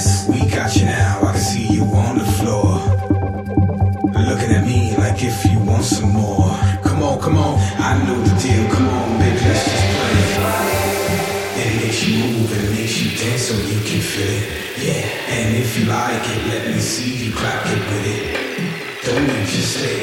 We got you now. I can see you on the floor. Looking at me like if you want some more. Come on, come on. I know the deal. Come on, baby, let's just play it. Makes you move and it makes you dance so you can feel it. Yeah, and if you like it, let me see you clap it with it. Don't just stay.